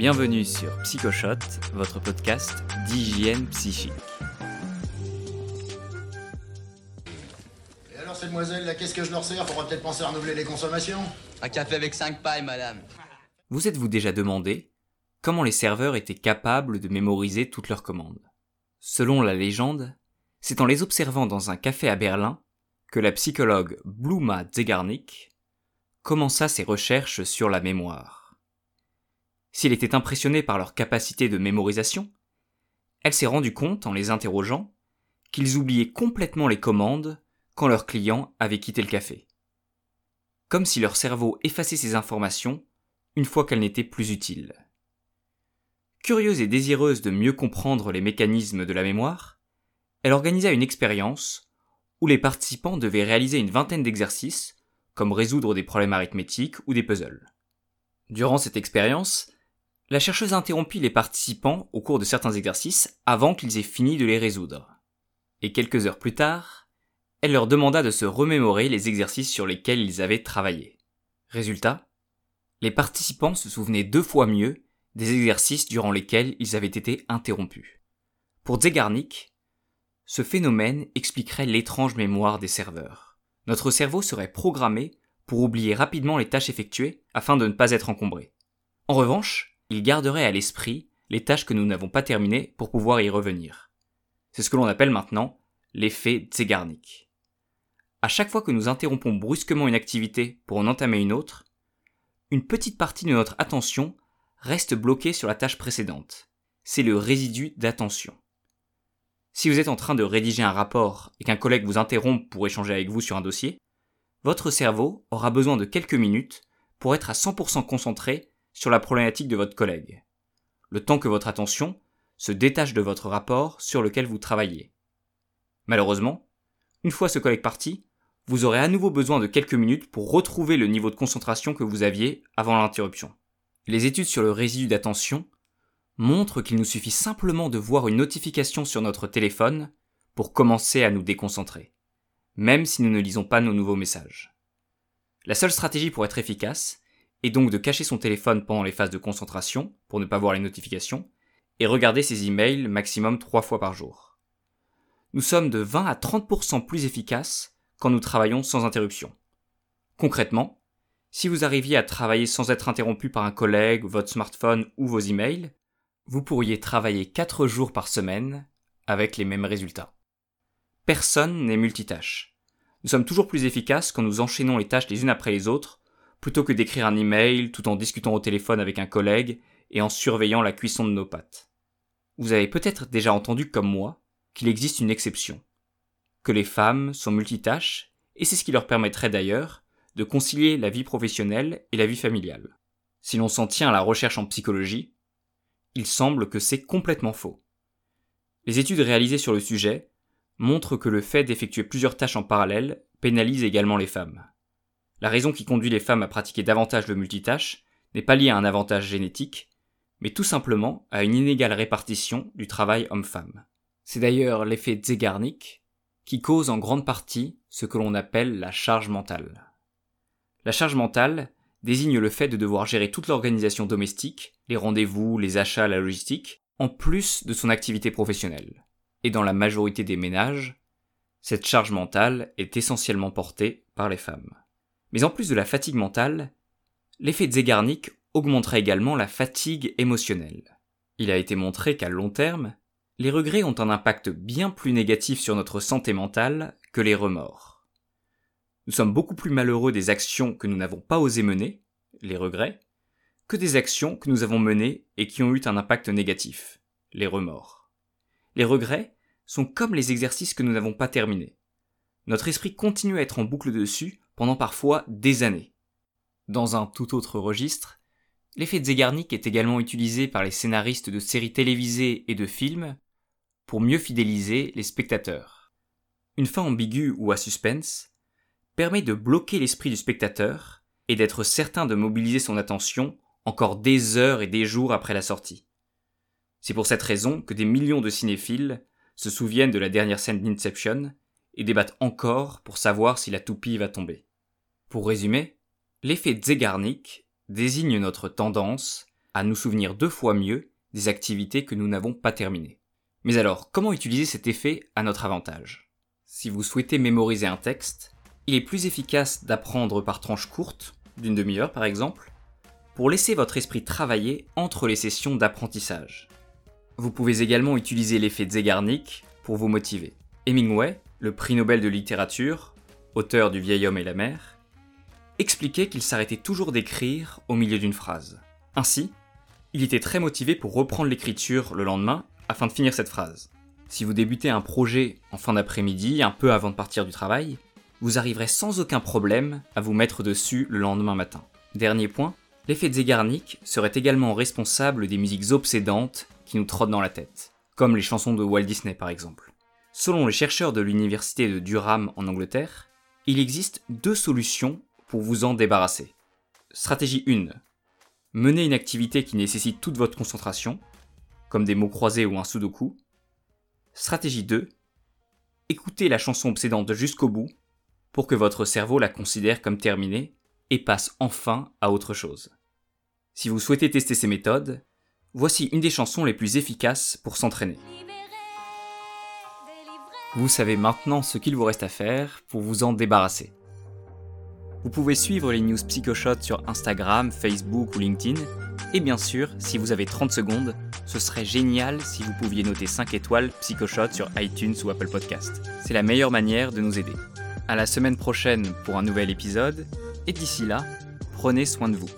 Bienvenue sur Psychoshot, votre podcast d'hygiène psychique. Et alors, ces demoiselles, là, qu'est-ce que je leur sers Faudra peut-être penser à renouveler les consommations Un café avec 5 pailles, madame. Vous êtes-vous déjà demandé comment les serveurs étaient capables de mémoriser toutes leurs commandes? Selon la légende, c'est en les observant dans un café à Berlin que la psychologue Bluma Zegarnik commença ses recherches sur la mémoire. S'il était impressionné par leur capacité de mémorisation, elle s'est rendue compte, en les interrogeant, qu'ils oubliaient complètement les commandes quand leurs clients avaient quitté le café. Comme si leur cerveau effaçait ces informations une fois qu'elles n'étaient plus utiles. Curieuse et désireuse de mieux comprendre les mécanismes de la mémoire, elle organisa une expérience où les participants devaient réaliser une vingtaine d'exercices, comme résoudre des problèmes arithmétiques ou des puzzles. Durant cette expérience, la chercheuse interrompit les participants au cours de certains exercices avant qu'ils aient fini de les résoudre. Et quelques heures plus tard, elle leur demanda de se remémorer les exercices sur lesquels ils avaient travaillé. Résultat, les participants se souvenaient deux fois mieux des exercices durant lesquels ils avaient été interrompus. Pour Zegarnik, ce phénomène expliquerait l'étrange mémoire des serveurs. Notre cerveau serait programmé pour oublier rapidement les tâches effectuées afin de ne pas être encombré. En revanche, il garderait à l'esprit les tâches que nous n'avons pas terminées pour pouvoir y revenir. C'est ce que l'on appelle maintenant l'effet Zegarnik. À chaque fois que nous interrompons brusquement une activité pour en entamer une autre, une petite partie de notre attention reste bloquée sur la tâche précédente. C'est le résidu d'attention. Si vous êtes en train de rédiger un rapport et qu'un collègue vous interrompt pour échanger avec vous sur un dossier, votre cerveau aura besoin de quelques minutes pour être à 100% concentré sur la problématique de votre collègue. Le temps que votre attention se détache de votre rapport sur lequel vous travaillez. Malheureusement, une fois ce collègue parti, vous aurez à nouveau besoin de quelques minutes pour retrouver le niveau de concentration que vous aviez avant l'interruption. Les études sur le résidu d'attention montrent qu'il nous suffit simplement de voir une notification sur notre téléphone pour commencer à nous déconcentrer, même si nous ne lisons pas nos nouveaux messages. La seule stratégie pour être efficace est donc de cacher son téléphone pendant les phases de concentration pour ne pas voir les notifications et regarder ses emails maximum trois fois par jour. Nous sommes de 20 à 30% plus efficaces quand nous travaillons sans interruption. Concrètement, si vous arriviez à travailler sans être interrompu par un collègue, votre smartphone ou vos emails, vous pourriez travailler 4 jours par semaine avec les mêmes résultats. Personne n'est multitâche. Nous sommes toujours plus efficaces quand nous enchaînons les tâches les unes après les autres, plutôt que d'écrire un email tout en discutant au téléphone avec un collègue et en surveillant la cuisson de nos pâtes. Vous avez peut-être déjà entendu comme moi qu'il existe une exception. Que les femmes sont multitâches, et c'est ce qui leur permettrait d'ailleurs de concilier la vie professionnelle et la vie familiale. Si l'on s'en tient à la recherche en psychologie, il semble que c'est complètement faux. Les études réalisées sur le sujet montrent que le fait d'effectuer plusieurs tâches en parallèle pénalise également les femmes. La raison qui conduit les femmes à pratiquer davantage le multitâche n'est pas liée à un avantage génétique, mais tout simplement à une inégale répartition du travail homme-femme. C'est d'ailleurs l'effet Zegarnik qui cause en grande partie ce que l'on appelle la charge mentale. La charge mentale désigne le fait de devoir gérer toute l'organisation domestique, les rendez-vous, les achats, la logistique, en plus de son activité professionnelle. Et dans la majorité des ménages, cette charge mentale est essentiellement portée par les femmes. Mais en plus de la fatigue mentale, l'effet Zegarnik augmenterait également la fatigue émotionnelle. Il a été montré qu'à long terme, les regrets ont un impact bien plus négatif sur notre santé mentale que les remords. Nous sommes beaucoup plus malheureux des actions que nous n'avons pas osé mener, les regrets, que des actions que nous avons menées et qui ont eu un impact négatif, les remords. Les regrets sont comme les exercices que nous n'avons pas terminés. Notre esprit continue à être en boucle dessus pendant parfois des années. Dans un tout autre registre, l'effet Zegarnik est également utilisé par les scénaristes de séries télévisées et de films pour mieux fidéliser les spectateurs. Une fin ambiguë ou à suspense permet de bloquer l'esprit du spectateur et d'être certain de mobiliser son attention encore des heures et des jours après la sortie. C'est pour cette raison que des millions de cinéphiles se souviennent de la dernière scène d'Inception et débattent encore pour savoir si la toupie va tomber. Pour résumer, l'effet Zegarnik désigne notre tendance à nous souvenir deux fois mieux des activités que nous n'avons pas terminées. Mais alors, comment utiliser cet effet à notre avantage? Si vous souhaitez mémoriser un texte, il est plus efficace d'apprendre par tranches courtes, d'une demi-heure par exemple, pour laisser votre esprit travailler entre les sessions d'apprentissage. Vous pouvez également utiliser l'effet Zegarnik pour vous motiver. Hemingway, le prix Nobel de littérature, auteur du vieil homme et la mer, expliquait qu'il s'arrêtait toujours d'écrire au milieu d'une phrase. Ainsi, il était très motivé pour reprendre l'écriture le lendemain afin de finir cette phrase. Si vous débutez un projet en fin d'après-midi, un peu avant de partir du travail, vous arriverez sans aucun problème à vous mettre dessus le lendemain matin. Dernier point, l'effet Zegarnik serait également responsable des musiques obsédantes qui nous trottent dans la tête, comme les chansons de Walt Disney par exemple. Selon les chercheurs de l'université de Durham en Angleterre, il existe deux solutions pour vous en débarrasser. Stratégie 1. Menez une activité qui nécessite toute votre concentration, comme des mots croisés ou un sudoku. Stratégie 2. Écoutez la chanson obsédante jusqu'au bout pour que votre cerveau la considère comme terminée et passe enfin à autre chose. Si vous souhaitez tester ces méthodes, voici une des chansons les plus efficaces pour s'entraîner. Vous savez maintenant ce qu'il vous reste à faire pour vous en débarrasser. Vous pouvez suivre les news PsychoShot sur Instagram, Facebook ou LinkedIn. Et bien sûr, si vous avez 30 secondes, ce serait génial si vous pouviez noter 5 étoiles PsychoShot sur iTunes ou Apple Podcast. C'est la meilleure manière de nous aider. À la semaine prochaine pour un nouvel épisode, et d'ici là, prenez soin de vous.